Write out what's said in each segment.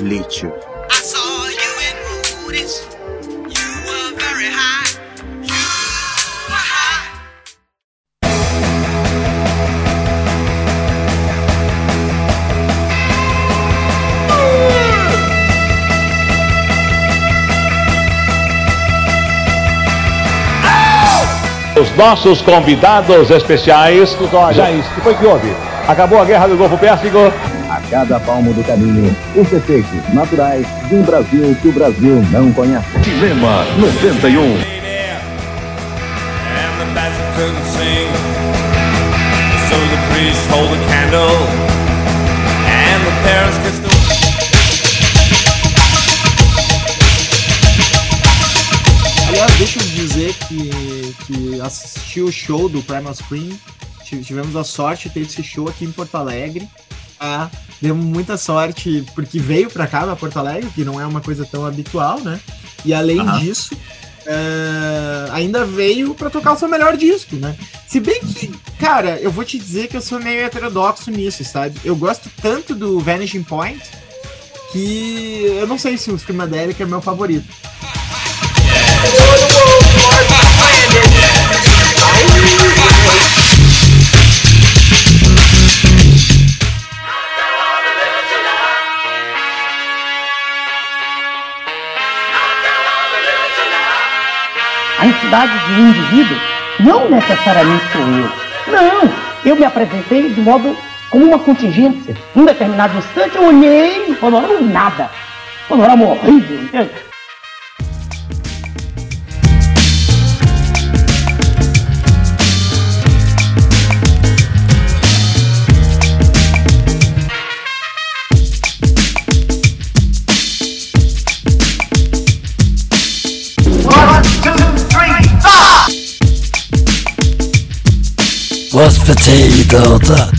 Lítio. Os nossos convidados especiais. Já isso, que foi que houve? Acabou a guerra do Golfo Pérsico. Cada palmo do caminho, os efeitos naturais de um Brasil que o Brasil não conhece. Dilema 91. Aliás, deixa eu dizer que, que assisti o show do Primal Screen. Tivemos a sorte de ter esse show aqui em Porto Alegre. Ah, demos muita sorte porque veio para cá, para Porto Alegre, que não é uma coisa tão habitual, né? E além uhum. disso, uh, ainda veio para tocar o seu melhor disco, né? Se bem que, cara, eu vou te dizer que eu sou meio heterodoxo nisso, sabe? Eu gosto tanto do Vanishing Point que eu não sei se o Screamadelic é meu favorito. A entidade de um indivíduo não necessariamente sou eu. Não, eu me apresentei de modo como uma contingência. Em um determinado instante eu olhei, panorama nada. Panorama horrível, entende? Was potato.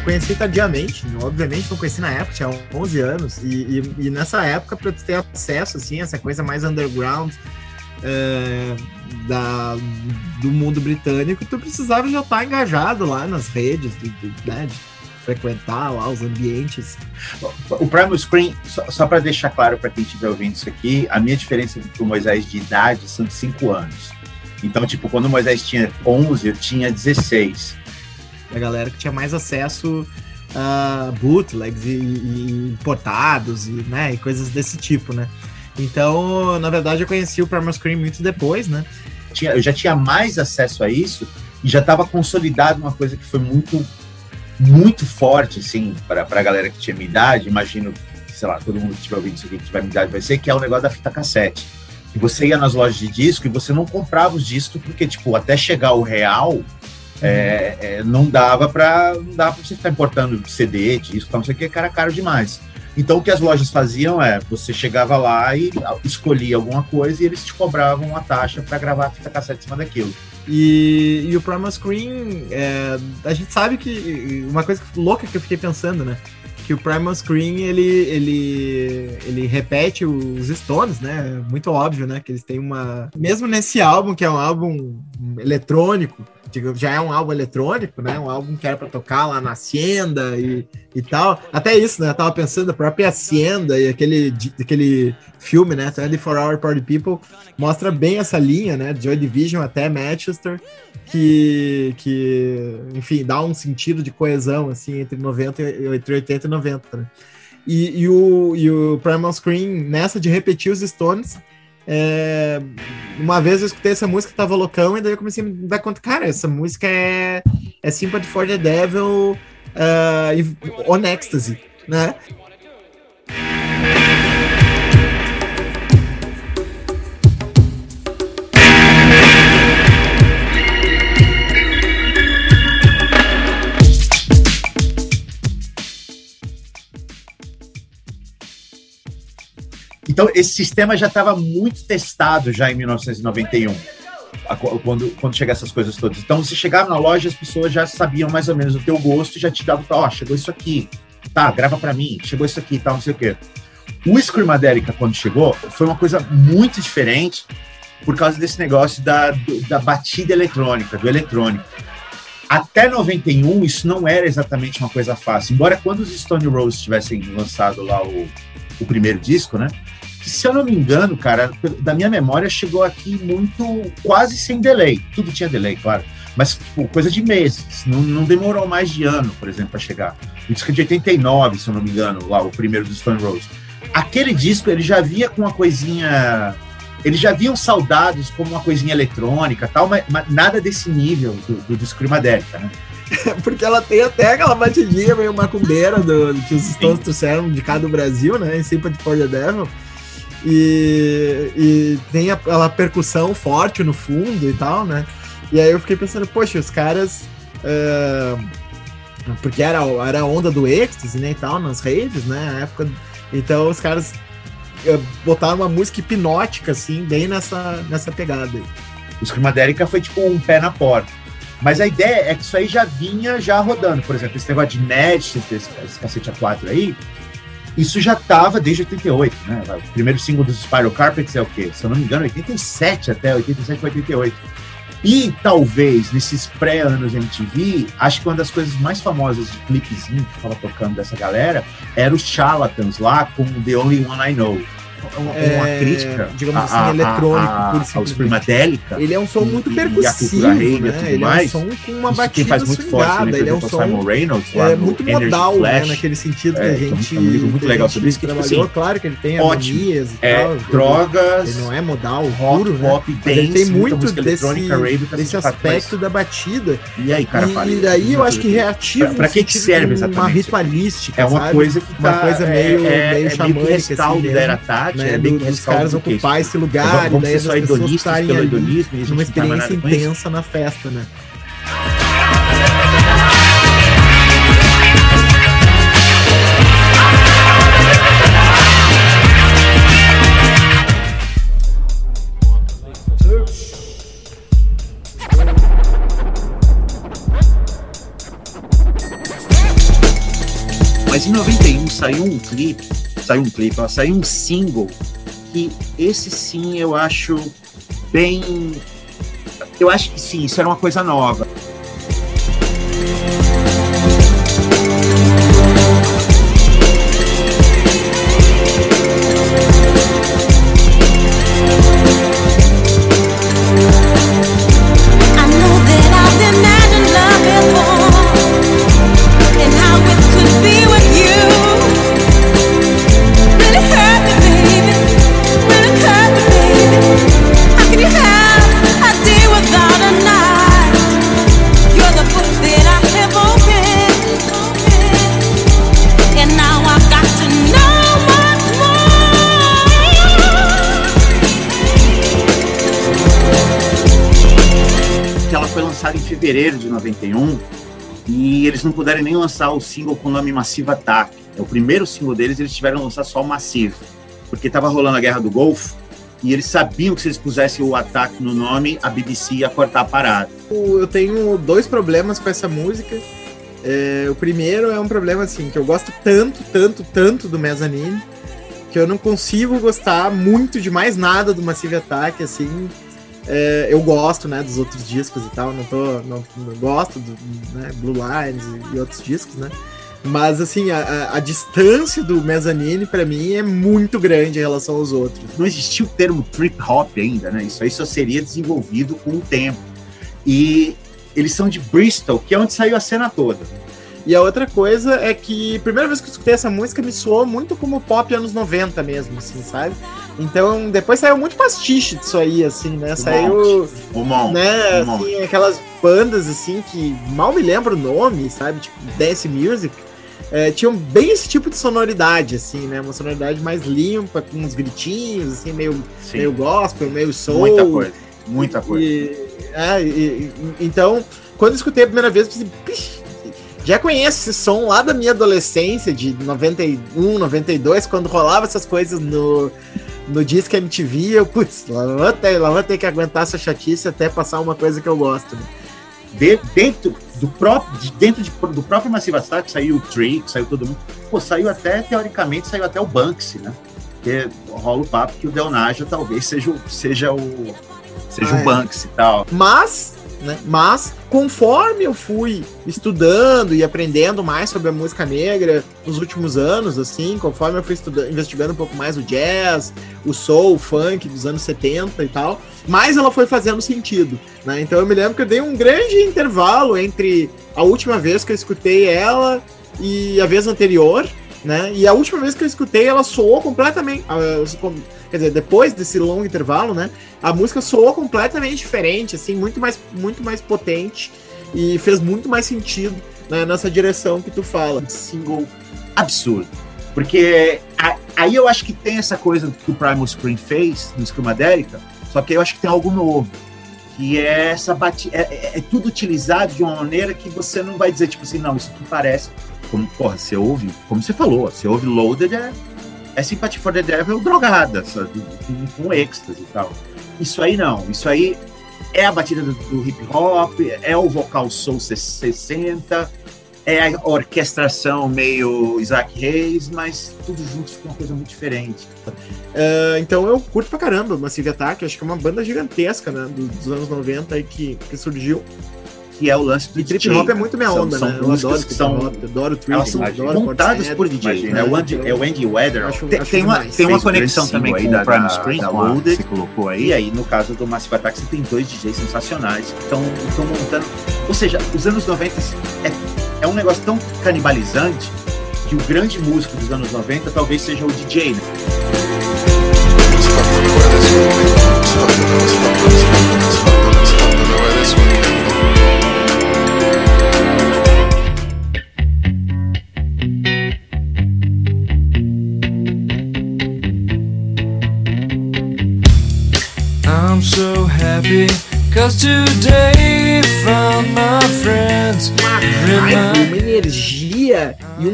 Conheci tardiamente, obviamente não conheci na época, tinha 11 anos, e, e, e nessa época, para ter acesso, assim, essa coisa mais underground é, da, do mundo britânico, tu precisava já estar engajado lá nas redes, de, de, né, de frequentar lá os ambientes. O Primal Screen, só, só para deixar claro para quem estiver ouvindo isso aqui, a minha diferença com o Moisés de idade são de 5 anos. Então, tipo, quando o Moisés tinha 11, eu tinha 16 a galera que tinha mais acesso a bootlegs e, e importados e, né, e coisas desse tipo, né? Então, na verdade, eu conheci o Primal Screen muito depois, né? Eu já tinha mais acesso a isso e já estava consolidado uma coisa que foi muito, muito forte, assim, para a galera que tinha minha idade. Imagino, sei lá, todo mundo que estiver ouvindo isso aqui que tiver minha idade vai ser, que é o negócio da fita cassete. E você ia nas lojas de disco e você não comprava os discos porque, tipo, até chegar o real, é, é, não dava para dava para você ficar importando CD, disco, não sei o que, cara caro demais. Então o que as lojas faziam é, você chegava lá e escolhia alguma coisa e eles te cobravam uma taxa para gravar a fita cassete em cima daquilo. E, e o Primal Screen, é, a gente sabe que uma coisa louca que eu fiquei pensando, né? Que o Primal Screen ele, ele, ele repete os Stones, né? Muito óbvio, né? Que eles têm uma. Mesmo nesse álbum, que é um álbum eletrônico, já é um álbum eletrônico, né? Um álbum que era para tocar lá na Hacienda e, e tal. Até isso, né? Eu tava pensando, a própria Hacienda e aquele, aquele filme, né? 24 Hour Party People mostra bem essa linha, né? Joy Division até Manchester, que, que, enfim, dá um sentido de coesão, assim, entre 90 entre 80 e 90, né? E, e, o, e o Primal Screen, nessa de repetir os Stones, é, uma vez eu escutei essa música, tava loucão, e daí eu comecei a me dar conta, cara, essa música é, é Sympathy for the Devil uh, on Ecstasy, né? Então, esse sistema já estava muito testado já em 1991, a- quando, quando chegaram essas coisas todas. Então, você chegava na loja, as pessoas já sabiam mais ou menos o teu gosto já te davam, ó, chegou isso aqui, tá, grava pra mim, chegou isso aqui tal, não sei o quê. O Screamadelica, quando chegou, foi uma coisa muito diferente por causa desse negócio da, do- da batida eletrônica, do eletrônico. Até 91, isso não era exatamente uma coisa fácil. Embora quando os Stone Roses tivessem lançado lá o, o primeiro disco, né? Que, se eu não me engano, cara, da minha memória, chegou aqui muito, quase sem delay. Tudo tinha delay, claro. Mas, tipo, coisa de meses. Não, não demorou mais de ano, por exemplo, para chegar. O disco é de 89, se eu não me engano, lá, o primeiro dos Stone Roses. Aquele disco, ele já via com uma coisinha eles já haviam saudados como uma coisinha eletrônica tal, mas, mas nada desse nível do, do, do Screamadelica, né? Porque ela tem até aquela batidinha meio macumbeira do, que os Stones trouxeram de cá do Brasil, né? Em Sympathy for the Devil. E, e tem a- aquela percussão forte no fundo e tal, né? E aí eu fiquei pensando, poxa, os caras. é, porque era, era a onda do êxtase, né? E tal, nas raves, né? A época. Então os caras é, botaram uma música hipnótica, assim, bem nessa, nessa pegada aí. O Screamadelica foi tipo um pé na porta. Mas a ideia é que isso aí já vinha já rodando. Por exemplo, esse negócio de Ned, esse, esse cacete A4 aí, isso já tava desde 88, né? O primeiro single dos Spiral Carpets é o quê? Se eu não me engano, 87 até, 87 para 88. E talvez nesses pré-anos MTV, acho que uma das coisas mais famosas de clipezinho que tava tocando dessa galera era os Charlatans lá com The Only One I Know. Uma, uma É, crítica digamos a- assim, a- eletrônico, a- ao simplesmente. Screamadelica. Ele é um som muito e a percussivo, e né? Ele é um mais. som com uma batida faz muito forte também, ele é um som Simon Reynolds é, muito modal, né? Flash. Naquele sentido que É, a que é um- gente. é um livro muito a legal sobre isso, que, tipo assim, claro que ele tem harmonias e É, tal. drogas, Ele não é modal, rock, puro, né? pop, ele dance, tem muita muito desse, rave, a aspecto da batida. E aí, cara, e, daí eu acho que reativa Pra- que serve exatamente? Uma ritualística, É uma coisa que Uma tá, coisa é- meio- é, é xamânica, assim da mesmo, era Tati, né, é do- que dos caras ocupar esse Vamos- lugar e daí as pessoas estarem ali numa tá experiência intensa na festa, né? Mas em 91 saiu um clipe, saiu um clipe, saiu um single que esse sim eu acho bem. Eu acho que sim, isso era uma coisa nova. Eles não puderam nem lançar o single com o nome Massive Attack. É o primeiro single deles, eles tiveram que lançar só o Massive, porque estava rolando a Guerra do Golfo e eles sabiam que se eles pusessem o ataque no nome, a BBC ia cortar a parada. Eu tenho dois problemas com essa música. É, o primeiro é um problema assim, que eu gosto tanto, tanto, tanto do Mezzanine, que eu não consigo gostar muito de mais nada do Massive Attack, assim. É, eu gosto, né, dos outros discos e tal, não tô. Não, não gosto do né, Blue Lines e, e outros discos, né? Mas assim, a, a- distância do Mezzanine, pra mim, é muito grande em relação aos outros. Não existia o termo trip hop ainda, né? Isso aí só seria desenvolvido com o tempo. E eles são de Bristol, que é onde saiu a cena toda. E a outra coisa é que, primeira vez que eu escutei essa música, me soou muito como pop anos 90 mesmo, assim, sabe? Então, depois saiu muito pastiche disso aí, assim, né? Saiu, Um monte, né, monte. assim, aquelas bandas, assim, que mal me lembro o nome, sabe? Tipo, Dance Music. é, tinham bem esse tipo de sonoridade, assim, né? Uma sonoridade mais limpa, com uns gritinhos, assim, meio, Sim, meio gospel, meio soul. muita coisa. Muita coisa. E, é, e- então, quando eu escutei a primeira vez, eu pensei, "Pixe, já conheço esse som lá da minha adolescência, de 91, 92, quando rolava essas coisas no, no Disque MTV, eu, putz, lá vou, ter, lá vou ter que aguentar essa chatice até passar uma coisa que eu gosto. Né? De- dentro do próprio, de- dentro de- do próprio Massive Attack saiu o Trick, saiu todo mundo. Pô, saiu até, teoricamente, saiu até o Banksy, né? Porque rola o papo que o Del Naja talvez seja o, seja o, seja Ah, o. Banksy e tal. Mas, né, mas, conforme eu fui estudando e aprendendo mais sobre a música negra nos últimos anos, assim, conforme eu fui estudando, investigando um pouco mais o jazz, o soul, o funk dos anos 70 e tal, mais ela foi fazendo sentido, né? Então eu me lembro que eu dei um grande intervalo entre a última vez que eu escutei ela e a vez anterior, né? E a última vez que eu escutei, ela soou completamente. ah, Quer dizer, depois desse longo intervalo, né? A música soou completamente diferente, assim, muito mais, muito mais potente e fez muito mais sentido né, nessa direção que tu fala. single absurdo. Porque aí eu acho que tem essa coisa que o Primal Screen fez no Screamadérica, só que eu acho que tem algo novo. Que é essa batida. É, é- é tudo utilizado de uma maneira que você não vai dizer, tipo assim, não, isso aqui parece. Como, porra, você ouve, como você falou, você ouve Loaded é, é Sympathy for the Devil drogada, sabe? Com, com êxtase e tal. Isso aí não, isso aí é a batida do, do hip hop, é o vocal soul 60, é a orquestração meio Isaac Reis, mas tudo junto fica uma coisa muito diferente. Ah, então eu curto pra caramba Massive Attack, acho que é uma banda gigantesca, né? do- Dos anos 90 aí que, que surgiu. Que é o lance do E trip DJ. hop é muito minha São- onda, são né? Eu adoro que trip são- hop, adoro trip, são adoro montadas por DJ, né? né? O Andy, é o Andy Weather. acho- tem, acho tem uma, tem uma conexão também com o Primal da- Screen, da Loaded. que você colocou aí. E aí, no caso do Massive Attack, você tem dois DJs sensacionais que estão montando. Ou seja, os anos 90 é, é um negócio tão canibalizante que o grande músico dos anos 90 talvez seja o DJ, né?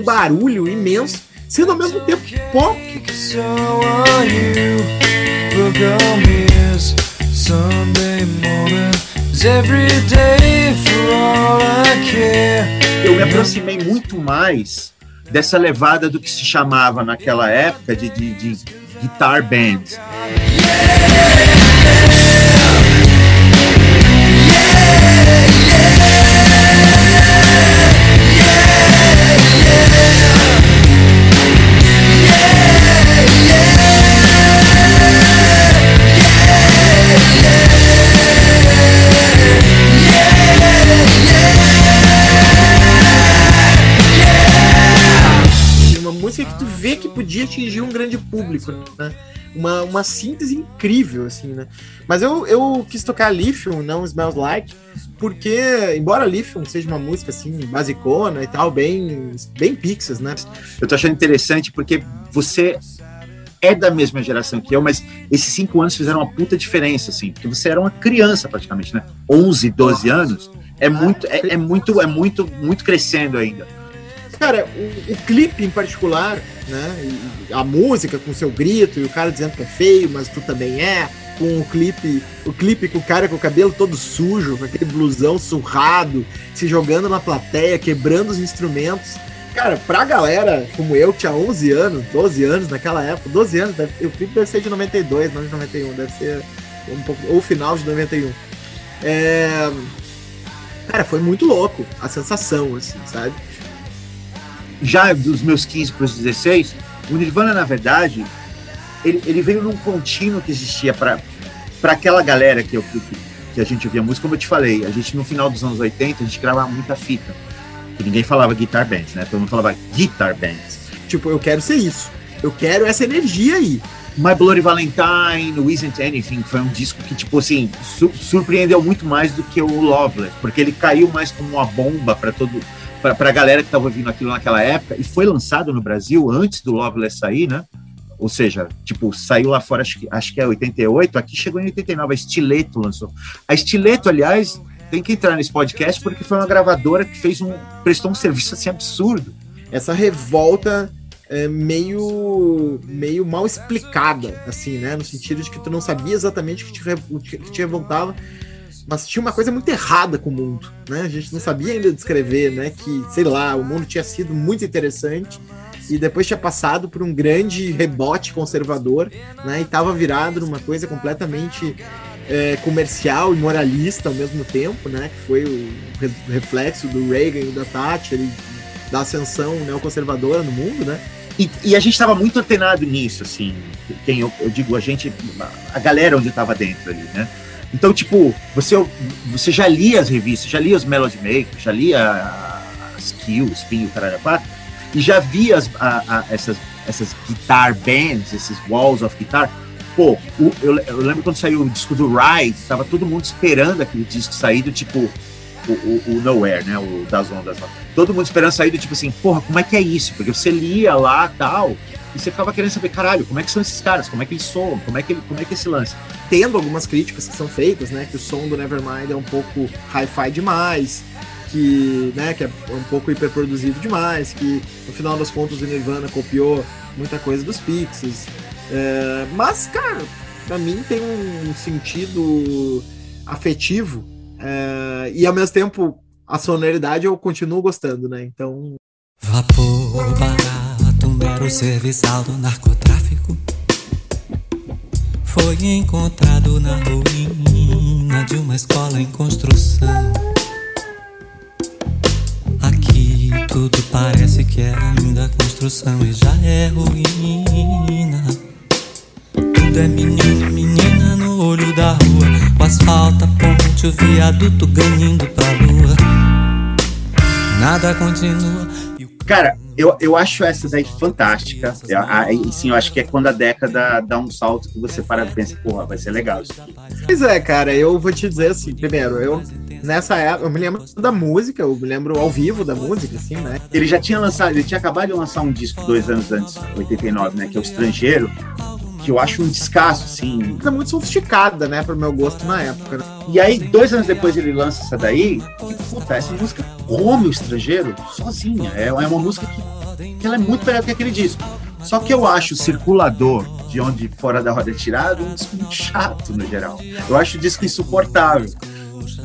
Barulho imenso, sendo ao mesmo tempo pop. Eu me aproximei muito mais dessa levada do que se chamava naquela época de, de, de guitar bands. Uma música que podia atingir um grande público, né? Uma, uma síntese incrível, assim, né? Mas eu, eu quis tocar Lithium, não Smells Like, porque, embora Lithium seja uma música, assim, basicona e tal, bem, bem Pixies, né? Eu tô achando interessante porque você é da mesma geração que eu, mas esses cinco anos fizeram uma puta diferença, assim, porque você era uma criança praticamente, né? 11, 12 anos é muito, é, é muito, é muito, muito crescendo ainda. Cara, o, o clipe em particular, né? a música com seu grito e o cara dizendo que é feio, mas tu também é. Com o clipe, o clipe com o cara com o cabelo todo sujo, com aquele blusão surrado, se jogando na plateia, quebrando os instrumentos. Cara, pra galera como eu, que tinha 11 anos, 12 anos naquela época, 12 anos, o clipe deve ser de 92, não de 91, deve ser um pouco, ou final de 91. É, cara, foi muito louco a sensação, assim, sabe? já dos meus 15 para os 16, o Nirvana, na verdade, ele, ele veio num contínuo que existia para aquela galera que, eu, que, que a gente ouvia música, como eu te falei, a gente no final dos anos 80, a gente gravava muita fita. Que ninguém falava guitar bands, né? Todo mundo falava guitar bands. Tipo, eu quero ser isso. Eu quero essa energia aí. My Bloody Valentine, Isn't Anything, foi um disco que, tipo assim, su- surpreendeu muito mais do que o Loveless, porque ele caiu mais como uma bomba para todo pra, pra galera que tava ouvindo aquilo naquela época, e foi lançado no Brasil antes do Loveless sair, né? Ou seja, tipo, saiu lá fora, acho que, acho que é 88, aqui chegou em 89, a Stileto lançou. A Stileto, aliás, tem que entrar nesse podcast porque foi uma gravadora que fez um prestou um serviço assim absurdo. Essa revolta é, meio, meio mal explicada, assim, né? No sentido de que tu não sabia exatamente o que te, que te revoltava, mas tinha uma coisa muito errada com o mundo, né? A gente não sabia ainda descrever, né? Que, sei lá, o mundo tinha sido muito interessante e depois tinha passado por um grande rebote conservador, né? E tava virado numa coisa completamente é, comercial e moralista ao mesmo tempo, né? Que foi o re- reflexo do Reagan e da Thatcher e da ascensão neoconservadora no mundo, né? E, e a gente estava muito antenado nisso, assim. Quem eu, eu digo, a gente, a galera onde eu tava dentro ali, né? Então, tipo, você, você já lia as revistas, já lia os Melody Makers, já lia as Kill, Spin, o caralho a quatro, e já via as, a- a- essas, essas guitar bands, esses walls of guitar. Pô, o- eu, eu lembro quando saiu o disco do Ride, tava todo mundo esperando aquele disco sair do tipo o, o, o Nowhere, né? O das ondas lá. Todo mundo esperando sair do tipo assim, porra, como é que é isso? Porque você lia lá tal, e você ficava querendo saber, caralho, como é que são esses caras? Como é que eles soam? Como é que, como é que é esse lance? tendo algumas críticas que são feitas, né? Que o som do Nevermind é um pouco hi-fi demais, que, né, que é um pouco hiperproduzido demais, que no final das contas o Nirvana copiou muita coisa dos Pixies. É, mas, cara, pra mim tem um sentido afetivo é, e ao mesmo tempo a sonoridade eu continuo gostando, né? Então Vapor barato, mero serviçal do narcotráfico. Foi encontrado na ruína de uma escola em construção. Tudo parece que é ainda construção e já é ruína. Tudo é menino, menina no olho da rua. O asfalto, a ponte, o viaduto ganhando pra lua. Nada continua. e o Cara, eu, eu acho essa daí fantástica. Aí sim, eu acho que é quando a década dá um salto que você para e pensa, porra, vai ser legal isso aqui. Pois é, cara, eu vou te dizer assim, primeiro, eu nessa época, eu me lembro da música, eu me lembro ao vivo da música, assim, né? Ele já tinha lançado, ele tinha acabado de lançar um disco dois anos antes, 89, né? Que é o Estrangeiro, que eu acho um descasso, assim. É muito sofisticada, né, pro meu gosto na época. né? E aí, dois anos depois, ele lança essa daí, e puta, essa música come o estrangeiro sozinha. É, é uma música que, que ela é muito melhor que aquele disco. Só que eu acho o circulador, de onde Fora da Roda é tirado, um disco muito chato no geral. Eu acho o disco insuportável.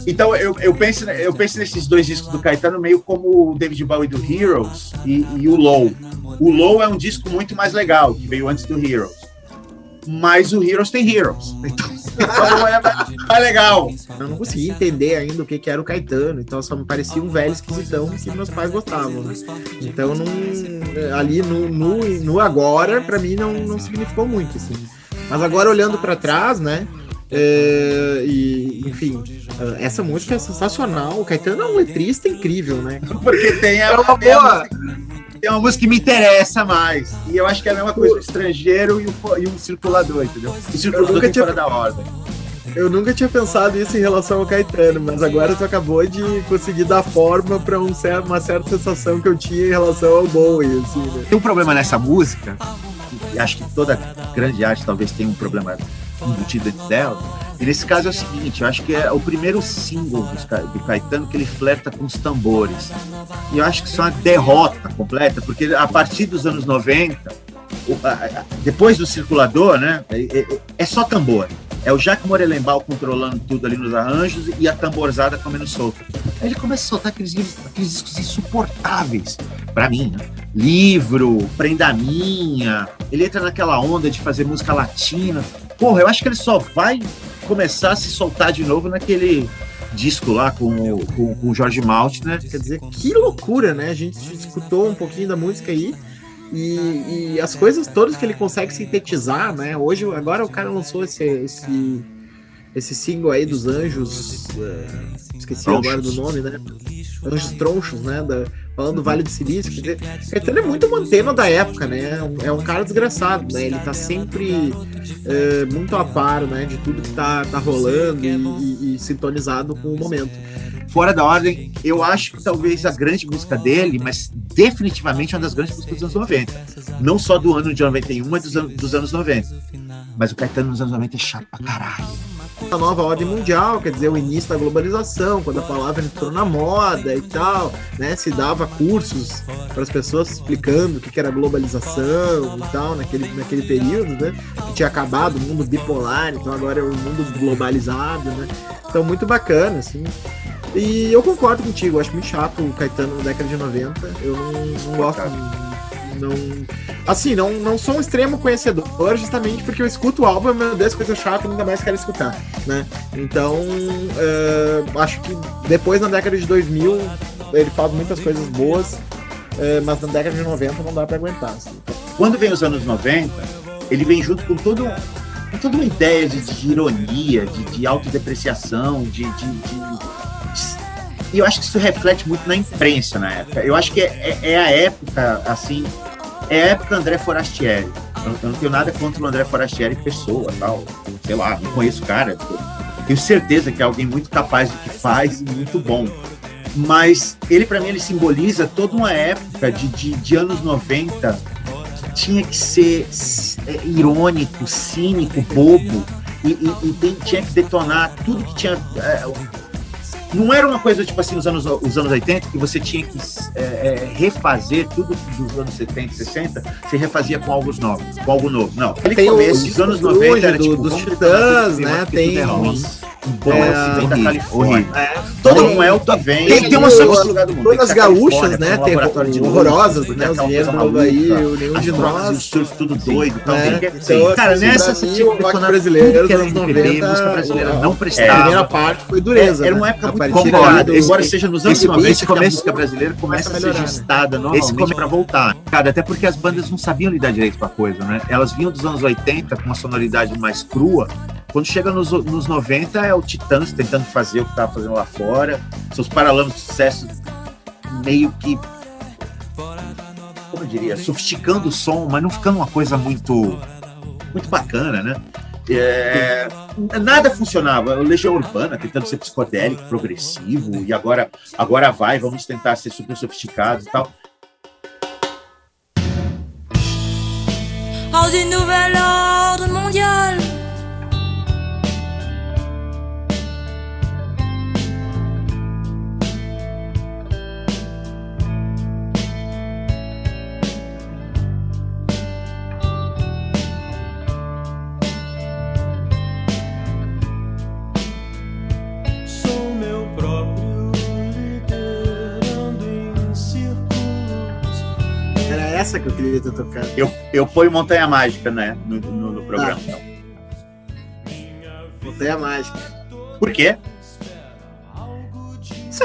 Então eu, eu, penso, eu penso nesses dois discos do Caetano meio como o David Bowie do Heroes e, e o Low. O Low é um disco muito mais legal, que veio antes do Heroes. Mas o Heroes tem Heroes. Então é mais, mais legal. Eu não conseguia entender ainda o que, que era o Caetano, então só me parecia um velho esquisitão que meus pais gostavam, né? Então não, ali no, no, no agora, pra mim, não, não significou muito, assim. Mas agora olhando pra trás, né? é, e, enfim, é, essa música é sensacional. O Caetano é um letrista incrível, né? Porque tem a, É uma boa. música- tem uma música que me interessa mais. E eu acho que é a mesma coisa, o estrangeiro e o, e o circulador, entendeu? O circulador tem tinha- fora da ordem. Eu nunca tinha pensado isso em relação ao Caetano, mas agora tu acabou de conseguir dar forma pra um cer- uma certa sensação que eu tinha em relação ao Bowie, assim, né? Tem um problema nessa música, e acho que toda grande arte talvez tenha um problema embutido dentro dela. E nesse caso é o seguinte, eu acho que é o primeiro single do Caetano que ele flerta com os tambores. E eu acho que isso é uma derrota completa, porque a partir dos anos 90, o- a- a- depois do circulador, né, é, é- é só tambor. É o Jacques Morelenbaum controlando tudo ali nos arranjos e a tamborzada comendo solto. Aí ele começa a soltar aqueles, aqueles discos insuportáveis, pra mim, né? Livro, Prenda Minha. Ele entra naquela onda de fazer música latina. Porra, eu acho que ele só vai começar a se soltar de novo naquele disco lá com, com, com o Jorge Malt, né? Quer dizer, que loucura, né? A gente escutou um pouquinho da música aí e, e as coisas todas que ele consegue sintetizar, né? Hoje, agora o cara lançou esse, esse, esse single aí dos Anjos, é, esqueci Tronchos. agora do nome, né? Anjos Tronchos, né? Da, falando do Vale do Silício. Quer dizer, Caetano é muito uma antena da época, né? É um, é um cara desgraçado, né? Ele tá sempre é, muito a par, né? De tudo que tá, tá rolando e, e- e sintonizado com o momento. Fora da ordem, eu acho que talvez a grande música dele, mas definitivamente uma das grandes músicas dos anos 90. Não só do ano de 91, mas dos, an- dos anos 90. Mas o Caetano nos anos 90 é chato pra caralho. A nova ordem mundial, quer dizer, o início da globalização, quando a palavra entrou na moda e tal, né? Se dava cursos para as pessoas explicando o que era globalização e tal, naquele, naquele período, né? Que tinha acabado o mundo bipolar, então agora é o mundo globalizado, né? Então, muito bacana, assim. E eu concordo contigo, acho muito chato o Caetano na década de 90. Eu não, não gosto. Não. Assim, não, não sou um extremo conhecedor, justamente porque eu escuto o álbum, meu Deus, coisa chata, nunca mais quero escutar, né? Então, eh, acho que depois, na década de 2000, ele faz muitas coisas boas, eh, mas na década de 90 não dá pra aguentar. assim. Quando vem os anos 90, ele vem junto com todo com toda uma ideia de, de ironia, de, de autodepreciação, de, de, de- E eu acho que isso reflete muito na imprensa na época. Eu acho que é, é- é a época, assim, é a época André Forastieri. Eu, eu não tenho nada contra o André Forastieri, pessoa, tal. Sei lá, não conheço o cara. Tenho certeza que é alguém muito capaz do que faz e muito bom. Mas ele, para mim, ele simboliza toda uma época de, de, de anos 90 que tinha que ser é, irônico, cínico, bobo, e, e- e tem- tinha que detonar tudo que tinha. é, não era uma coisa tipo assim, os anos, os anos 80, que você tinha que é, é, refazer tudo dos anos 70, 60, você refazia com algo novo, com algo novo. Não, aquele Tem começo, os anos o 90 era do- tipo, dos Titãs, né? Tem tudo é ruim. Bom, É, é, da Califórnia. É, Todo tem- não é o que vem. tem- Tem uma mundo. todas gaúchas, né, tem um horrorosas, né, os Havaí, maluca, o Nenhum de drogas Nós. os surf tudo doido. Então, né? Então, cara, nessa pra brasileiro tudo que era dos anos MPB, 90, música brasileira a- não A prestava. primeira parte foi dureza. Era né? uma época A muito complicada. Embora seja nos anos esse 90 começo que a música brasileira começa a ser né? gestada novamente come- para voltar. Cara, até porque as bandas não sabiam lidar direito com a coisa, né? Elas vinham dos anos 80 com uma sonoridade mais crua. Quando chega nos, nos 90 é o Titãs tentando fazer o que tava fazendo lá fora. Seus paralamas de sucesso meio que como eu diria, sofisticando o som, mas não ficando uma coisa muito muito bacana, né? É, nada funcionava. Legião Urbana tentando ser psicodélico, progressivo, e agora, agora vai, vamos tentar ser super sofisticado e tal. Oh, du nouvel que eu queria ter tocado. Eu, eu ponho Montanha Mágica, né, no, no- no programa. Montanha Mágica. Por quê? Sim,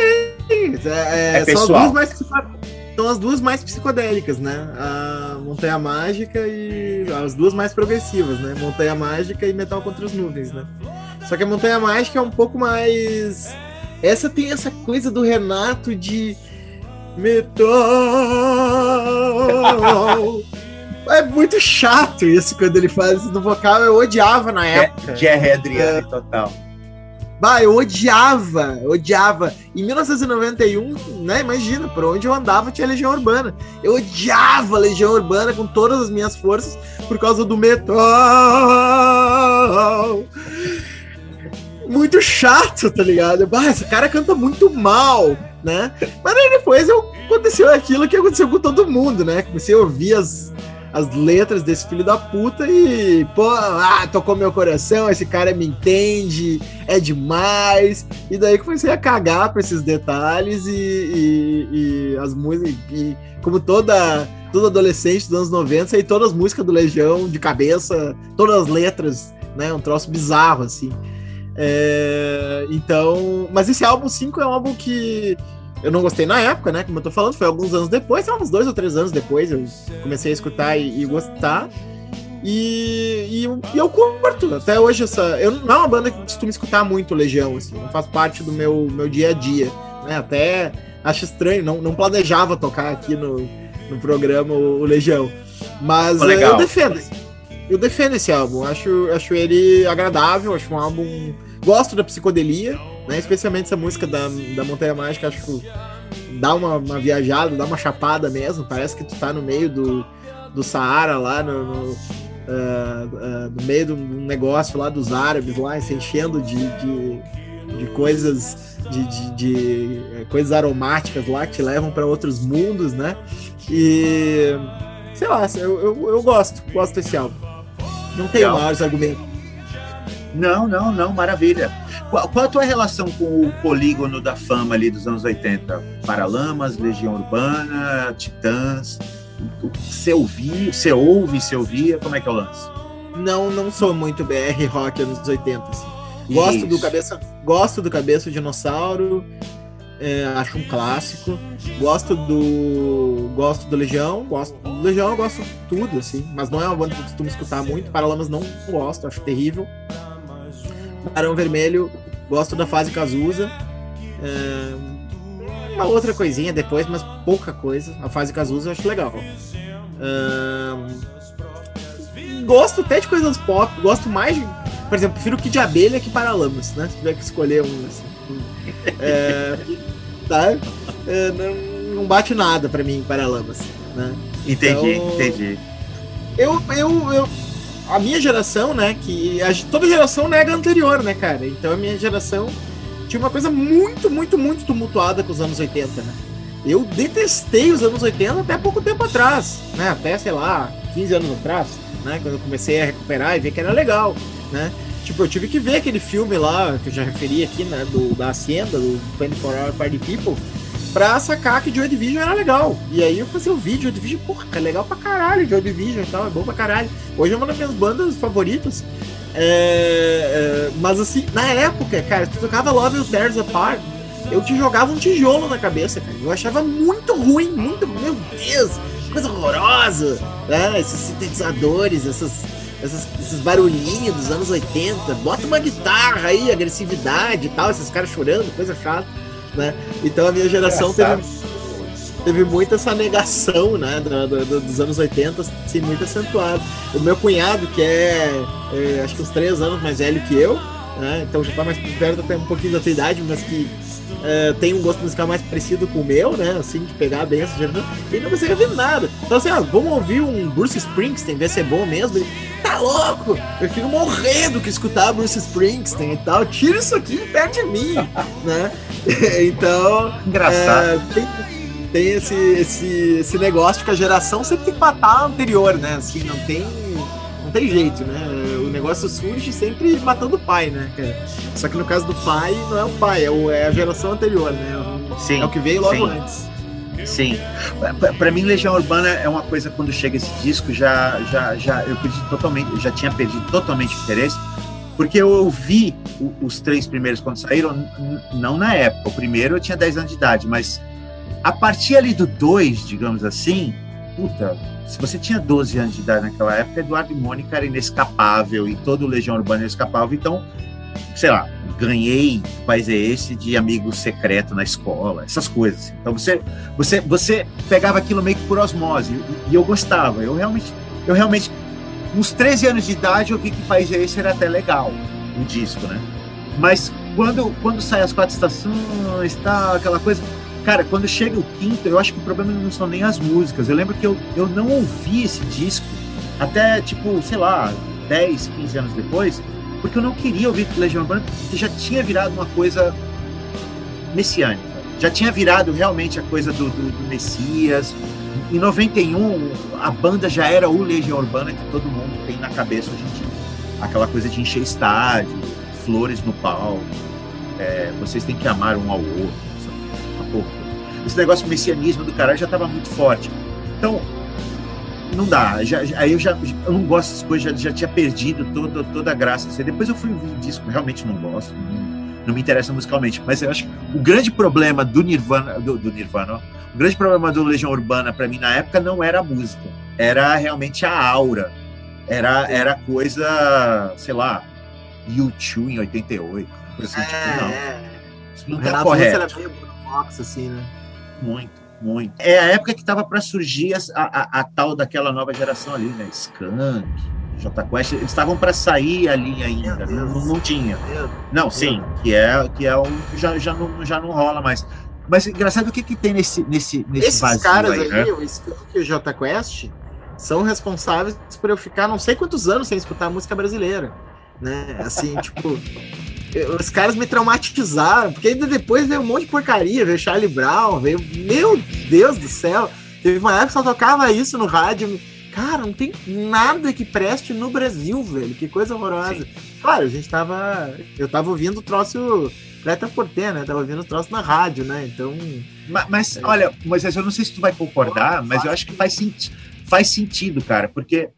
é, É são, as pessoal. duas mais, são as duas mais psicodélicas, né? A Montanha Mágica e as duas mais progressivas, né? Montanha Mágica e Metal contra as Nuvens, né? Só que a Montanha Mágica é um pouco mais. Essa tem essa coisa do Renato de metal. É muito chato isso quando ele faz isso no vocal. Eu odiava na época. Jerry Adriano total. Bah, eu odiava, odiava. Em 1991, né? Imagina, por onde eu andava tinha Legião Urbana. Eu odiava Legião Urbana com todas as minhas forças por causa do metal. Muito chato, tá ligado? Bah, esse cara canta muito mal, né? Mas aí depois eu, aconteceu aquilo que aconteceu com todo mundo, né? Comecei a ouvir as, as letras desse filho da puta e, pô, ah, tocou meu coração, esse cara me entende, é demais. E daí comecei a cagar pra esses detalhes e, e- e as músicas. E como toda, todo adolescente dos anos 90, sei todas as músicas do Legião de cabeça, todas as letras, né? Um troço bizarro, assim. É, então. Mas esse álbum 5 é um álbum que. Eu não gostei na época, né? Como eu tô falando, foi alguns anos depois, sei lá, uns dois ou três anos depois, eu comecei a escutar e, e gostar. E, e, eu- e eu curto. Até hoje, essa. Eu não é uma banda que costumo escutar muito Legião, assim, não faz parte do meu, meu dia a dia. Né? Até acho estranho, não, não planejava tocar aqui no, no programa o, Legião. Mas legal. eu defendo. Eu defendo esse álbum. Acho, acho ele agradável, acho um álbum. Gosto da psicodelia, né? Especialmente essa música da, da Montanha Mágica, acho que dá uma, uma viajada, dá uma chapada mesmo. Parece que tu tá no meio do, do Saara lá no, no, ah, ah, no meio de um negócio lá dos árabes, lá, se enchendo de, de, de coisas. De, de- de, eh, coisas aromáticas lá que te levam para outros mundos, né? E sei lá, eu, eu, eu gosto, gosto desse álbum. Não tenho maiores argumentos. Não, não, não, maravilha. Qual, qual a tua relação com o polígono da fama ali dos anos 80? Paralamas, Legião Urbana, Titãs. Você ouvia, você ouve, você ouvia, como é que é o lance? Não, não sou muito BR rock anos 80, assim. Gosto do cabeça, gosto do cabeça dinossauro, é, acho um clássico. Gosto do, gosto do Legião, gosto do Legião, eu gosto de tudo assim, mas não é uma banda que eu costumo escutar muito. Paralamas não gosto, acho terrível. Barão Vermelho, gosto da fase Cazuza. É, uma outra coisinha depois, mas pouca coisa. A fase Cazuza eu acho legal. Ahn, gosto até de coisas pop, gosto mais de. Por exemplo, prefiro Kid de Abelha que Paralamas, né? Se tiver que escolher um. Assim. É, tá? É, não, não bate nada pra mim Paralamas, né? Entendi, Então- entendi. Eu, eu, eu. A minha geração, né? Que a, toda geração nega a anterior, né, cara? Então a minha geração tinha uma coisa muito, muito, muito tumultuada com os anos 80, né? Eu detestei os anos 80 até pouco tempo atrás, né? Até, sei lá, 15 anos atrás, né? Quando eu comecei a recuperar e ver que era legal, né? Tipo, eu tive que ver aquele filme lá, que eu já referi aqui, né? Do, da Hacienda, do 24 Hour Party People, pra sacar que Joy Division era legal. E aí eu fazia o vídeo, Joy Division, porra, é legal pra caralho, Joy Division e tal, é bom pra caralho. Hoje é uma das minhas bandas favoritas. É, é, mas assim, na época, cara, tu tocava Love You Tears Apart, eu te jogava um tijolo na cabeça, cara. Eu achava muito ruim, muito, meu Deus, coisa horrorosa, né? Esses sintetizadores, essas, essas- esses barulhinhos dos anos 80. Bota uma guitarra aí, agressividade e tal, esses caras chorando, coisa chata, né? Então a minha geração teve teve muito essa negação, né, da- da- dos anos 80, assim, muito acentuado. O meu cunhado, que é, é, acho que uns três anos mais velho que eu, né, então já tá mais perto até um pouquinho da tua idade, mas que é, tem um gosto musical mais parecido com o meu, né, assim, de pegar bem essa geração, ele não consegue ouvir nada. Então assim, ó, vamos ouvir um Bruce Springsteen, ver se é bom mesmo. Ele, tá louco? Eu prefiro morrer do que escutar Bruce Springsteen e tal. Tira isso aqui perto de mim, né? então, Engraçado. é, tem, tem esse, esse, esse negócio de que a geração sempre tem que matar a anterior, né? Assim, não tem, não tem jeito, né? O negócio surge sempre matando o pai, né? Só que no caso do pai, não é o pai, é, o- é a geração anterior, né? O- Sim, É o que veio logo sim. antes. Sim. Pra mim, Legião Urbana é uma coisa, quando chega esse disco, já, já, já eu perdi totalmente, eu já tinha perdido totalmente o interesse, porque eu ouvi os três primeiros quando saíram, não na época. O primeiro eu tinha 10 anos de idade, mas a partir ali do 2, digamos assim, puta, se você tinha 12 anos de idade naquela época, Eduardo e Mônica era inescapável e todo o Legião Urbana inescapável, então, sei lá, ganhei país é esse de amigo secreto na escola, essas coisas. Então você você você pegava aquilo meio que por osmose e, e eu gostava. Eu realmente eu realmente uns 13 anos de idade eu vi que país é esse era até legal o disco, né? Mas quando quando sai as quatro estações, tal, aquela coisa, cara, quando chega o quinto, eu acho que o problema não são nem as músicas. Eu lembro que eu, eu não ouvi esse disco até tipo, sei lá, 10, 15 anos depois, porque eu não queria ouvir Legião Urbana, porque já tinha virado uma coisa messiânica. Já tinha virado realmente a coisa do, do, do Messias. Em 91, a banda já era o Legião Urbana que todo mundo tem na cabeça hoje em dia. Aquela coisa de encher estádio, flores no palco, é, vocês têm que amar um ao outro. sabe? Esse negócio do messianismo do caralho já estava muito forte. Então, não dá. Já, aí eu já eu não gosto dessas coisas, já, já tinha perdido toda, toda a graça. Depois eu fui ouvir o disco, realmente não gosto, não, não me interessa musicalmente. Mas eu acho que o grande problema do Nirvana, do, do Nirvana, ó, o grande problema do Legião Urbana para mim na época não era a música, era realmente a aura. Era, era coisa, sei lá, U2 em 88. Coisa assim, tipo, não. é. Isso não O tá correto. Era meio assim, né? Muito, muito. É a época que tava para surgir a, a- a tal daquela nova geração ali, né? Skank, J Quest, eles estavam para sair ali ainda, não, não tinha. Não, sim, que é que é um já, já não já não rola mais. Mas engraçado o que que tem nesse nesse nesse Esses vazio caras aí, né? o Skunk e o Quest, são responsáveis por eu ficar não sei quantos anos sem escutar música brasileira, né? Assim, tipo, os caras me traumatizaram, porque ainda depois veio um monte de porcaria, veio Charlie Brown, veio, meu Deus do céu, teve uma época que só tocava isso no rádio, cara, não tem nada que preste no Brasil, velho, que coisa horrorosa. Claro, a gente tava, eu tava ouvindo o troço Preta Porter, né, tava ouvindo o troço na rádio, né, então... Ma- Mas, olha, Moisés, eu não sei se tu vai concordar, mas eu acho que faz, senti faz sentido, cara, porque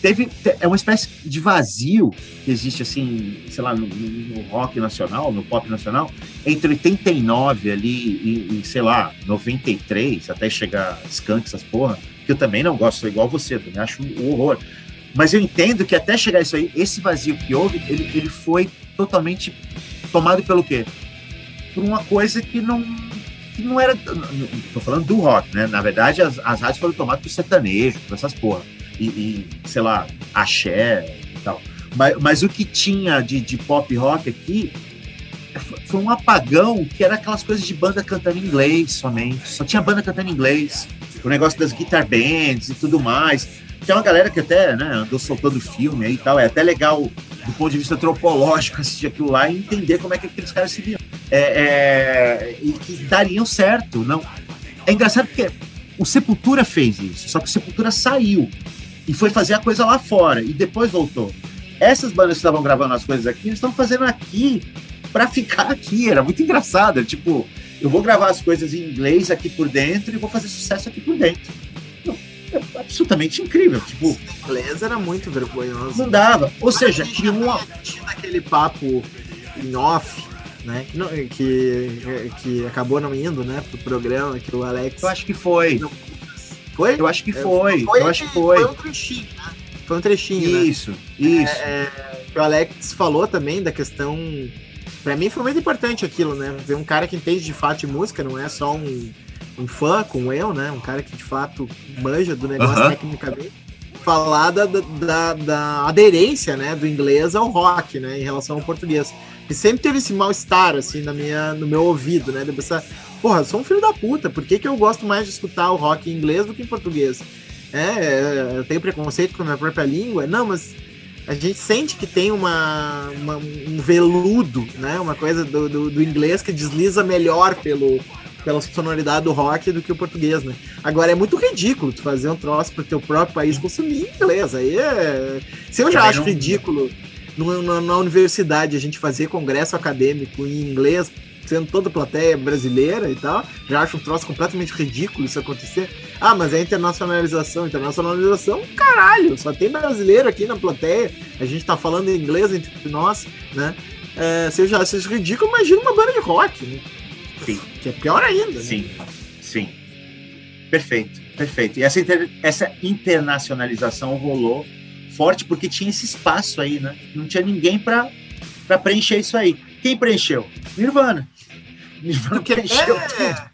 teve te- é uma espécie de vazio que existe assim, sei lá, no, no- no rock nacional, no pop nacional, entre 89 ali e, e, sei lá, 93, até chegar Skank, essas porra, que eu também não gosto, sou igual você, também acho um horror. Mas eu entendo que até chegar isso aí, esse vazio que houve, ele, ele foi totalmente tomado pelo quê? Por uma coisa que não que não era. Tô falando do rock, né? Na verdade, as, as rádios foram tomadas por sertanejo, por essas porra. E, e, sei lá, axé e tal. Mas, mas o que tinha de, de pop rock aqui foi um apagão que era aquelas coisas de banda cantando em inglês somente. Só tinha banda cantando em inglês. O negócio das guitar bands e tudo mais. Tem uma galera que até né, andou soltando filme aí e tal. É até legal do ponto de vista antropológico assistir aquilo lá e entender como é que aqueles caras se viam. É, é, e que dariam certo. Não. É engraçado porque o Sepultura fez isso, só que o Sepultura saiu e foi fazer a coisa lá fora e depois voltou. Essas bandas que estavam gravando as coisas aqui, eles estão fazendo aqui para ficar aqui. Era muito engraçado. Tipo, eu vou gravar as coisas em inglês aqui por dentro e vou fazer sucesso aqui por dentro. Não, é absolutamente incrível. Tipo, inglês era muito vergonhoso. não dava. Ou seja, tinha aquele papo em off, né? Que, não- que, que acabou não indo, né? Pro programa que o Alex. eu acho que foi. Foi? Eu acho que foi. Eu acho que foi. Foi um trechinho, né? Foi um trechinho, né? Isso, isso. que o Alex falou também da questão. Pra mim foi muito importante aquilo, né? Ver um cara que entende de fato de música, não é só um, um fã como eu, né? Um cara que de fato manja do negócio Aham. tecnicamente. Falar da, da, da aderência, né, do inglês ao rock, né, em relação ao português. E sempre teve esse mal-estar, assim, na minha, no meu ouvido, né, de pensar, porra, eu sou um filho da puta, por que, que eu gosto mais de escutar o rock em inglês do que em português? É, eu tenho preconceito com a minha própria língua? Não, mas a gente sente que tem uma, uma- um veludo, né? Uma coisa do, do, do inglês que desliza melhor pelo, pela sonoridade do rock do que o português, né? Agora é muito ridículo tu fazer um troço pro teu próprio país consumir inglês. Aí é. Se eu já Também acho não- ridículo na universidade a gente fazer congresso acadêmico em inglês, sendo toda a plateia brasileira e tal, já acho um troço completamente ridículo isso acontecer. Ah, mas é internacionalização. Internacionalização, caralho, só tem brasileiro aqui na plateia. A gente tá falando inglês entre nós, né? É, se eu já acho isso ridículo, imagina uma banda de rock, né? Sim. Que é pior ainda. né? Sim, sim. Perfeito, perfeito. E essa, inter- essa internacionalização rolou forte porque tinha esse espaço aí, né? Não tinha ninguém para preencher isso aí. Quem preencheu? Nirvana. Nirvana preencheu é- tudo.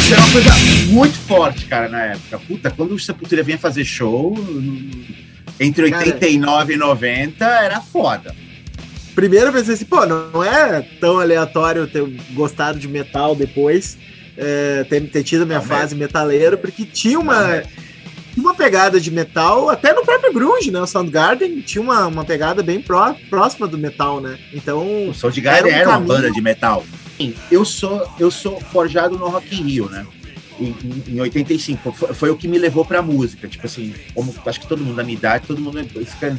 Isso era uma coisa muito forte, cara, na época. Puta, quando o Sepultura vinha fazer show, entre Cara, 89 e 90, era foda. Primeiro eu pensei assim, pô, não não é tão aleatório ter gostado de metal depois, é, ter, ter tido a minha Não, fase metaleiro, porque tinha Não, uma, né? tinha uma pegada de metal, até no próprio Grunge, né? O Soundgarden tinha uma, uma pegada bem pró- próxima do metal, né? Então, O Soundgarden Era era, um uma caminho. banda de metal. Sim, Eu sou, eu sou forjado no Rock in Rio, né? Em, em- em 85. Foi, foi o que me levou pra música. Tipo assim, como acho que todo mundo da minha idade, todo mundo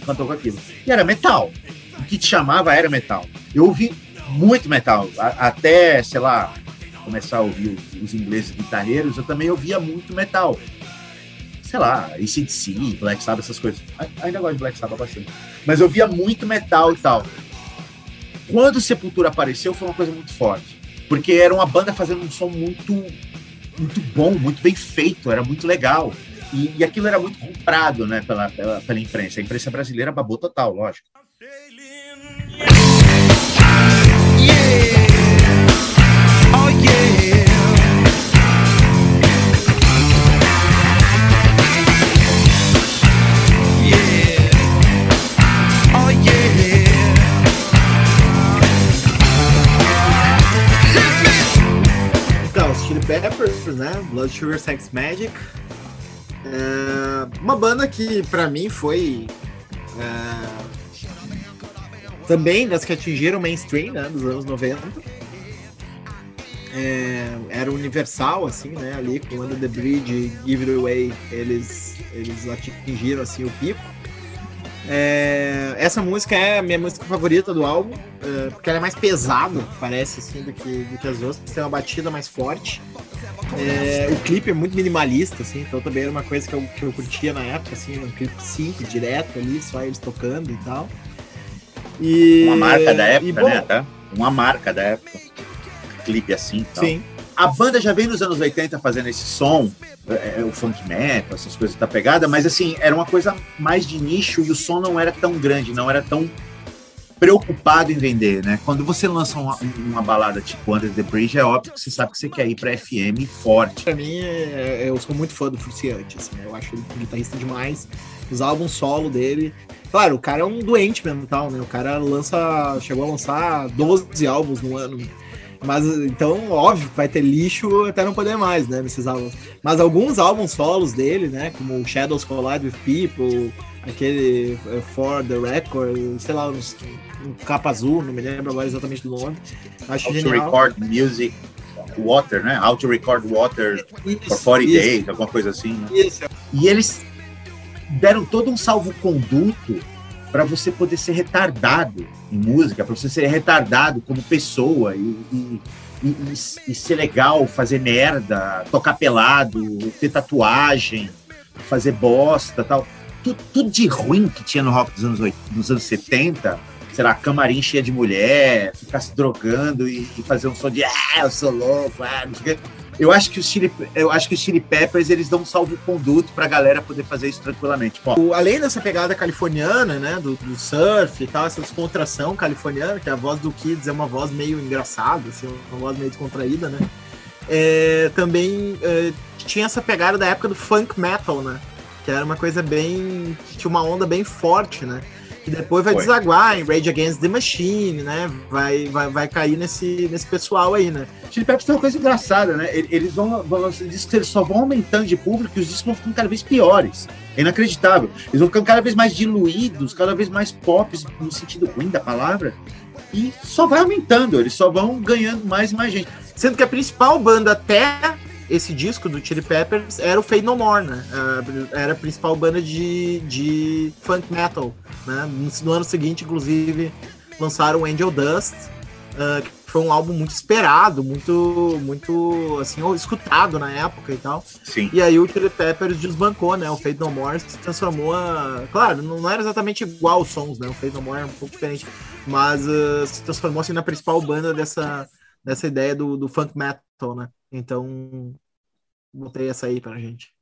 cantou com aquilo. E era metal. O que te chamava era metal. Eu ouvi muito metal. A- até, sei lá, começar a ouvir os ingleses guitarreiros, eu também ouvia muito metal. Sei lá, ACDC, Black Sabbath, essas coisas. Ainda gosto de Black Sabbath bastante. Mas eu via muito metal e tal quando o Sepultura apareceu foi uma coisa muito forte. Porque era uma banda fazendo um som muito, muito bom, muito bem feito, era muito legal. E, e aquilo era muito comprado né, pela, pela, pela imprensa. A imprensa brasileira babou total, lógico. Oh yeah. Yeah. Peppers, né? Blood Sugar Sex Magic. É, uma banda que pra mim foi é, também das que atingiram o mainstream, né? Dos anos 90. É, era universal, assim, né? Ali com Under the Bridge e Give It Away, eles, eles atingiram assim, o pico. É, essa música é a minha música favorita do álbum, é, porque ela é mais pesada, parece, assim, do que, do que as outras. Tem uma batida mais forte. É, o clipe é muito minimalista, assim, então também era uma coisa que eu, que eu curtia na época, assim, um clipe simples, direto ali, só eles tocando e tal. E, Uma marca da e, época, bom, né? Tá? Uma marca da época. Clipe assim. e tal. Sim. A banda já vem nos anos 80 fazendo esse som, é, é, o funk metal, essas coisas da pegada, mas assim, era uma coisa mais de nicho e o som não era tão grande, não era tão preocupado em vender, né? Quando você lança uma, uma balada tipo Under the Bridge, é óbvio que você sabe que você quer ir pra FM forte. Pra mim, é- eu sou muito fã do Fruciante, assim, eu acho ele guitarrista demais. Os álbuns solo dele. Claro, o cara é um doente mental, né? O cara lança. chegou a lançar 12 álbuns no ano. Mas então, óbvio, vai ter lixo até não poder mais, né? Nesses álbuns. Mas alguns álbuns solos dele, né? Como Shadows Collide with People, aquele eh, For the Record, sei lá, uns, um capa azul, não me lembro agora exatamente do nome. Acho How genial. record music, water, né? How to record water for Isso, 40 isso, days, alguma coisa assim, né? Isso, E eles deram todo um salvo-conduto para você poder ser retardado em música, para você ser retardado como pessoa e, e, e- e- ser legal, fazer merda, tocar pelado, ter tatuagem, fazer bosta tal. Tu- Tudo, de ruim que tinha no rock dos anos, 80, dos anos 70, sei lá, camarim cheia de mulher, ficar se drogando e, fazer um som de ah, eu sou louco, ah, não sei o. Eu acho que os Chili, eu acho que os Chili Peppers eles dão um salvo-conduto pra galera poder fazer isso tranquilamente. O- além dessa pegada californiana, né, do, do surf e tal, essa descontração californiana, que a voz do Kids é uma voz meio engraçada, assim, uma voz meio descontraída, né? É, também é, tinha essa pegada da época do funk metal, né? Que era uma coisa bem. tinha uma onda bem forte, né? Que depois vai Foi. desaguar em Rage Against the Machine, né? Vai, vai, vai cair nesse, nesse pessoal aí, né? Chili Peppers tem uma coisa engraçada, né? Ele- Eles vão, vão discos que eles só vão aumentando de público e os discos vão ficando cada vez piores. É inacreditável. Eles vão ficando cada vez mais diluídos, cada vez mais pop, no sentido ruim da palavra. E só vai aumentando, eles só vão ganhando mais e mais gente. Sendo que a principal banda até esse disco do Chili Peppers era o Fade No More, né? Ah, Era a principal banda de, de funk metal, né? No, no ano seguinte, inclusive, lançaram Angel Dust, ah, que foi um álbum muito esperado, muito, muito, assim, escutado na época e tal. Sim. E aí o Chili Peppers desbancou, né? O Fade No More se transformou a... Claro, não era exatamente igual os sons, né? O Fade No More era um pouco diferente. Mas ah, se transformou, assim, na principal banda dessa, dessa ideia do, do funk metal, né? Então, botei essa aí pra gente.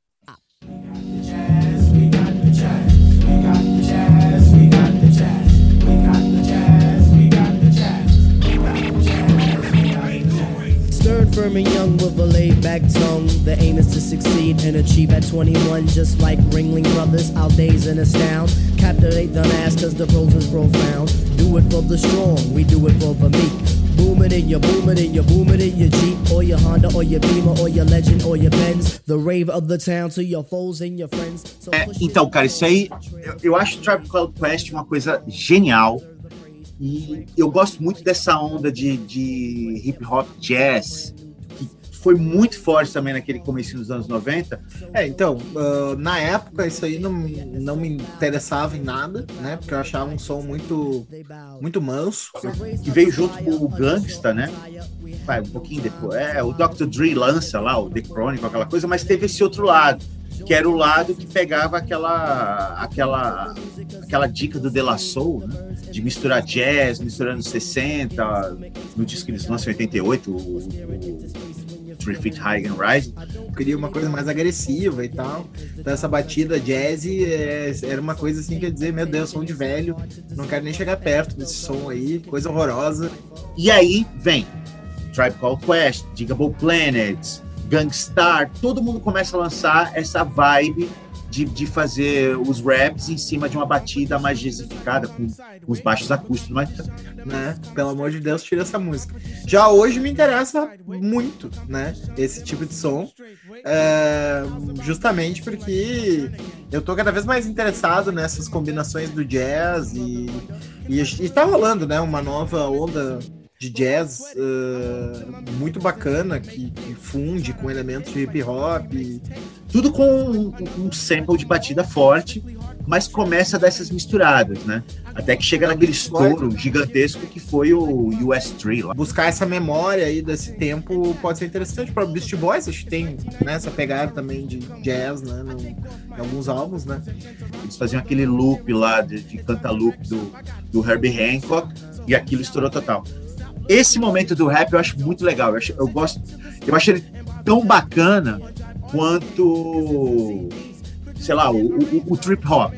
Stern, firm, and young with a laid back tongue. The aim is to succeed and achieve at 21, just like Ringling Brothers. Our days in astound. Captivate the mass, cause the prose is profound. Do it for the strong, we do it for the meek. Boom it in your boom it in your boom it in your Jeep, or your Honda, or your Beamer, or your Legend, or your Benz. The rave of the town to your foes and your friends. So É, então, cara, isso aí, eu, eu acho o Tribe Called Quest uma coisa genial. E eu gosto muito dessa onda de, de hip hop jazz, foi muito forte também naquele começo dos anos 90. É, então, ah, na época isso aí não, não me interessava em nada, né? Porque eu achava um som muito, muito manso. que veio junto com o Gangsta, né? Vai, um pouquinho depois. É, o Dr. Dre lança lá, o The Chronicle, aquela coisa, mas teve esse outro lado, que era o lado que pegava aquela aquela aquela dica do De La Soul, né? De misturar jazz, misturando 60, no disco que eles lançam em 88, o, o Three Feet High and Rising. Eu queria uma coisa mais agressiva e tal. Então essa batida jazz é, era uma coisa assim, quer dizer, meu Deus, som de velho, não quero nem chegar perto desse som aí, coisa horrorosa. E aí vem Tribe Called Quest, Digable Planets, Gangstar, todo mundo começa a lançar essa vibe de, de fazer os raps em cima de uma batida mais jazzificada, com os baixos acústicos, mas né? Pelo amor de Deus, tira essa música. Já hoje me interessa muito, né? Esse tipo de som. É, justamente porque eu tô cada vez mais interessado nessas combinações do jazz e, e, tá rolando, né? Uma nova onda de jazz uh, muito bacana que, que, funde com elementos de hip hop. Tudo com um, um, sample de batida forte, mas começa dessas misturadas, né? Até que chega naquele estouro gigantesco que foi o US 3 lá. Buscar essa memória aí desse tempo pode ser interessante para Beast Boys, acho que tem né, essa pegada também de jazz, né? No, em alguns álbuns, né? Eles faziam aquele loop lá de, de canta-loop do, do Herbie Hancock e aquilo estourou total esse momento do rap eu acho muito legal. Eu, acho, eu gosto, eu acho ele tão bacana quanto, sei lá, o, o, o trip hop,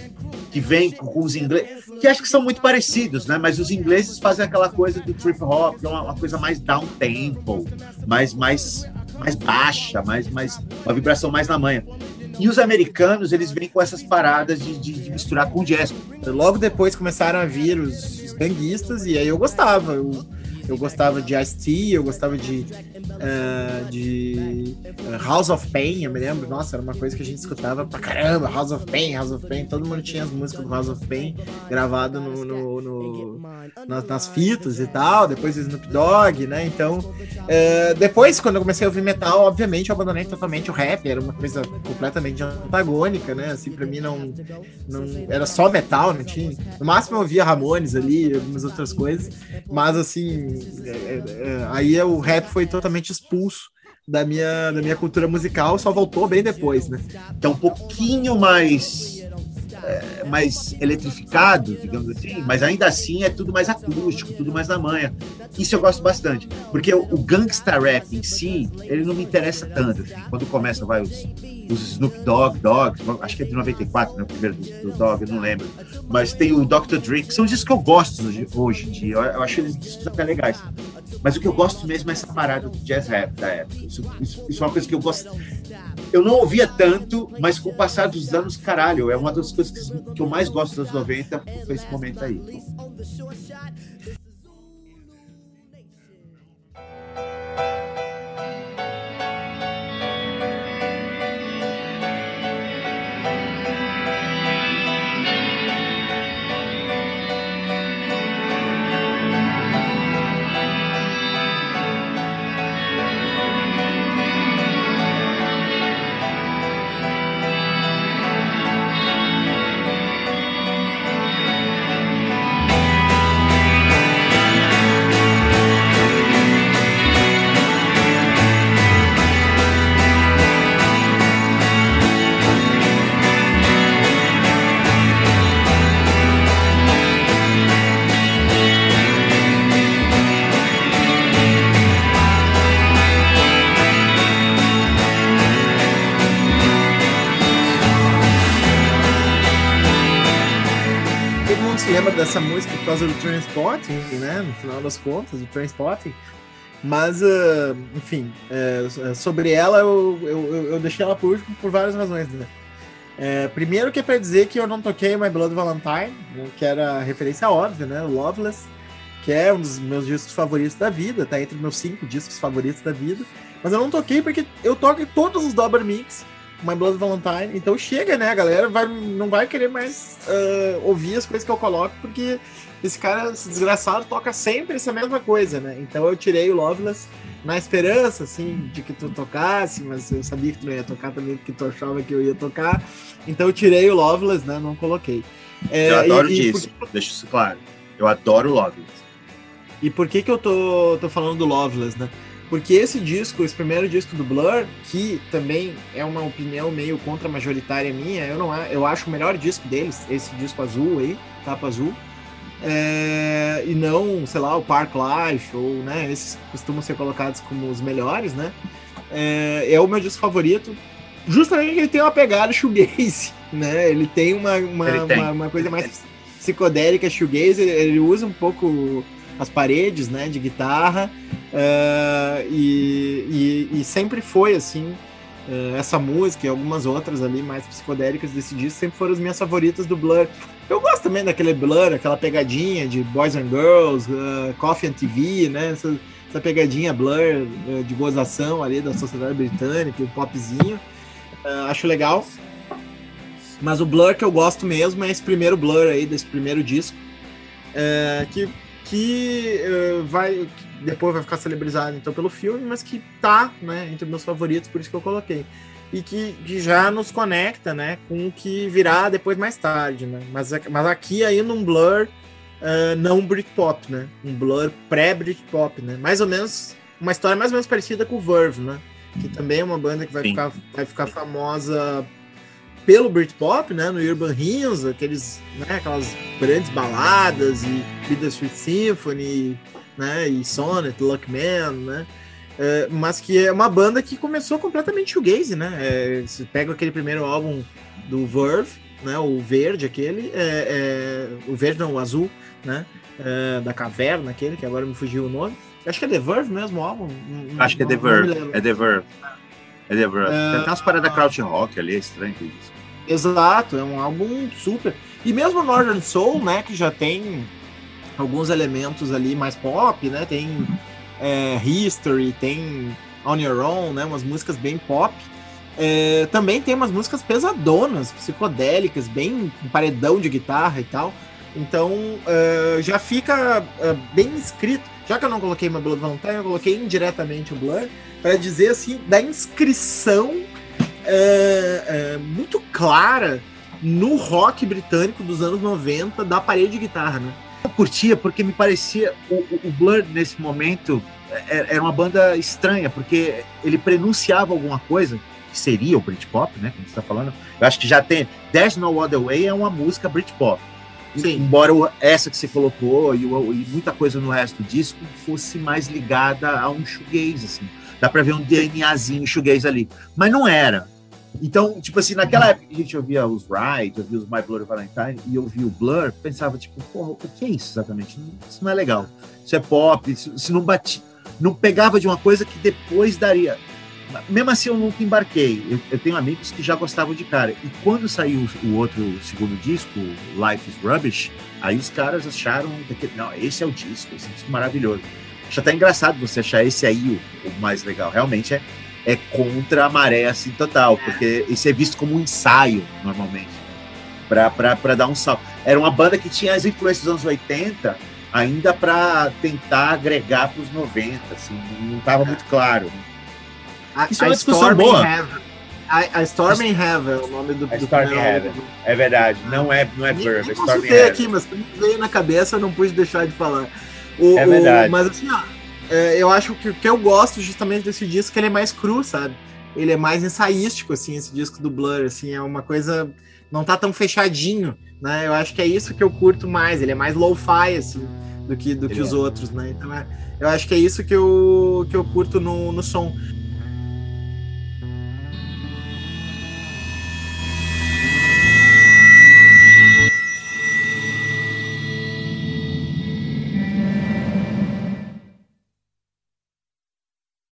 que vem com os ingleses, que acho que são muito parecidos, né? Mas os ingleses fazem aquela coisa do trip hop, que é uma, uma coisa mais down tempo, mais, mais, mais baixa, mais, mais, uma vibração mais na manha. E os americanos, eles vêm com essas paradas de, de, de misturar com jazz. Logo depois começaram a vir os, os ganguistas, e aí eu gostava. Eu eu gostava de Ice-T, eu gostava de, uh, de House of Pain, eu me lembro, nossa, era uma coisa que a gente escutava pra caramba, House of Pain, House of Pain, todo mundo tinha as músicas do House of Pain gravado no, no, no nas, nas, fitas e tal, depois Snoop Dogg, né, então uh, depois, quando eu comecei a ouvir metal, obviamente eu abandonei totalmente o rap, era uma coisa completamente antagônica, né, assim, pra mim não, não era só metal, não tinha, no máximo eu ouvia Ramones ali, algumas outras coisas, mas assim, é, é, é, aí o rap foi totalmente expulso da minha, da minha cultura musical, só voltou bem depois, né? Que é um pouquinho mais é, mais eletrificado, digamos assim, mas ainda assim é tudo mais acústico, tudo mais na manha. Isso eu gosto bastante, porque o, o gangsta rap em si, ele não me interessa tanto. Assim. Quando começa, vai os, os Snoop Dogg, Dogg, acho que é de 94, né, o primeiro do, do Dogg, eu não lembro. Mas tem o Dr. Dre, que são discos que eu gosto hoje, hoje em dia, eu, eu acho eles discos até legais. Mas o que eu gosto mesmo é essa parada do jazz rap da época. Isso, isso, isso é uma coisa que eu gosto. Eu não ouvia tanto, mas com o passar dos anos, caralho, é uma das coisas que, eu mais gosto dos 90 foi esse momento aí. Causa do Transporting, né? No final das contas, o Transporting. Mas, uh, enfim, é, sobre ela eu, eu, eu, deixei ela por último por várias razões, né? É, primeiro que é pra dizer que eu não toquei My Blood Valentine, que era referência óbvia, né? Loveless, que é um dos meus discos favoritos da vida, tá entre meus cinco discos favoritos da vida. Mas eu não toquei porque eu toco todos os Double Mix My Blood Valentine. Então chega, né? Galera vai, não vai querer mais uh, ouvir as coisas que eu coloco, porque esse cara, esse desgraçado, toca sempre essa mesma coisa, né? Então eu tirei o Loveless na esperança, assim, de que tu tocasse, mas eu sabia que tu não ia tocar também, porque tu achava que eu ia tocar. Então eu tirei o Loveless, né? Não coloquei. É, eu adoro e, disso, e deixa isso claro. Eu adoro o Loveless. E por que que eu tô, tô falando do Loveless, né? Porque esse disco, esse primeiro disco do Blur, que também é uma opinião meio contra-majoritária minha, eu, não, eu acho o melhor disco deles, esse disco azul aí, capa azul. É, e não, sei lá, o Park Life, ou, né, esses costumam ser colocados como os melhores, né? É, é o meu disco favorito, justamente porque ele tem uma pegada shoegaze, né? Ele tem uma, uma, tem. uma, uma coisa mais psicodélica shoegaze, ele, ele usa um pouco as paredes, né, de guitarra, uh, e, e, e, sempre foi, assim, eh, essa música e algumas outras ali mais psicodélicas desse disco sempre foram as minhas favoritas do Blur. Eu gosto também daquele Blur, aquela pegadinha de Boys and Girls, uh, Coffee and TV, né? Essa, essa pegadinha Blur uh, de gozação ali da sociedade britânica, o popzinho. Uh, acho legal. Mas o Blur que eu gosto mesmo é esse primeiro Blur aí, desse primeiro disco. Que que uh, vai que depois vai ficar celebrizado então pelo filme, mas que tá, né, entre meus favoritos, por isso que eu coloquei. E que, que já nos conecta, né, com o que virá depois mais tarde, né? Mas, mas aqui ainda um Blur uh, não Britpop, né? Um Blur pré-Britpop, né? Mais ou menos uma história mais ou menos parecida com o Verve, né? Que também é uma banda que vai, ficar, vai ficar famosa pelo Britpop, né, no Urban Hymns, aqueles, né, aquelas grandes baladas e Street Symphony, né, e Sonnet, Luckman, né, é, mas que é uma banda que começou completamente shoegaze, né, é, você pega aquele primeiro álbum do Verve, né, o verde aquele, é, é o verde não, o azul, né, é, da caverna aquele, que agora me fugiu o nome, acho que é The Verve mesmo o álbum. Acho que é The Verve, é The Verve. É The Verve. Tem até umas paradas Crouch Rock ali, é estranho isso. Exato, é um álbum super. E mesmo Northern Soul, né, que já tem alguns elementos ali mais pop, né? Tem é, History, tem On Your Own, né? Umas músicas bem pop. É, também tem umas músicas pesadonas, psicodélicas, bem com paredão de guitarra e tal. Então é, já fica é, bem escrito. Já que eu não coloquei My Blood Valentine, eu coloquei indiretamente o Blur para dizer assim da inscrição é, é, muito clara no rock britânico dos anos 90 da parede de guitarra, né? Eu curtia porque me parecia o, o Blur nesse momento é, era uma banda estranha porque ele prenunciava alguma coisa que seria o Britpop, né? Como você está falando. Eu acho que já tem There's No Other Way é uma música Britpop. Sim. Embora essa que você colocou e, e, muita coisa no resto do disco fosse mais ligada a um shoegaze, assim. Dá pra ver um DNAzinho shoegaze ali. Mas não era. Então, tipo assim, naquela época que a gente ouvia os Ride, ouvia os My Blur Valentine e ouvia o Blur, pensava, tipo, porra, o que é isso exatamente? Isso não é legal. Isso é pop, isso, isso não bate, não pegava de uma coisa que depois daria. Mesmo assim, eu nunca embarquei. Eu, eu tenho amigos que já gostavam de cara. E quando saiu o outro o segundo disco, Life is Rubbish, aí os caras acharam que, não, esse é o disco, esse disco maravilhoso. Acho até engraçado você achar esse aí o, o mais legal. Realmente é, é contra a maré, assim, total, porque isso é visto como um ensaio, normalmente, para dar um salto. Era uma banda que tinha as influências dos anos 80, ainda para tentar agregar para os 90, assim, não estava muito claro. A, isso é uma discussão boa. A, a Storm in Heaven é o nome do, a do Storm Heaven. É verdade, não é, não é Verve, é Storm in Heaven. aqui, mas me veio na cabeça, eu não pude deixar de falar. O, é verdade. O, mas assim, ó, é, eu acho que o que eu gosto justamente desse disco é que ele é mais cru, sabe? Ele é mais ensaístico, assim, esse disco do Blur, assim, é uma coisa. Não tá tão fechadinho, né? Eu acho que é isso que eu curto mais. Ele é mais lo-fi, assim, do que, do que os é. outros, né? Então é, eu acho que é isso que eu, que eu curto no, no som.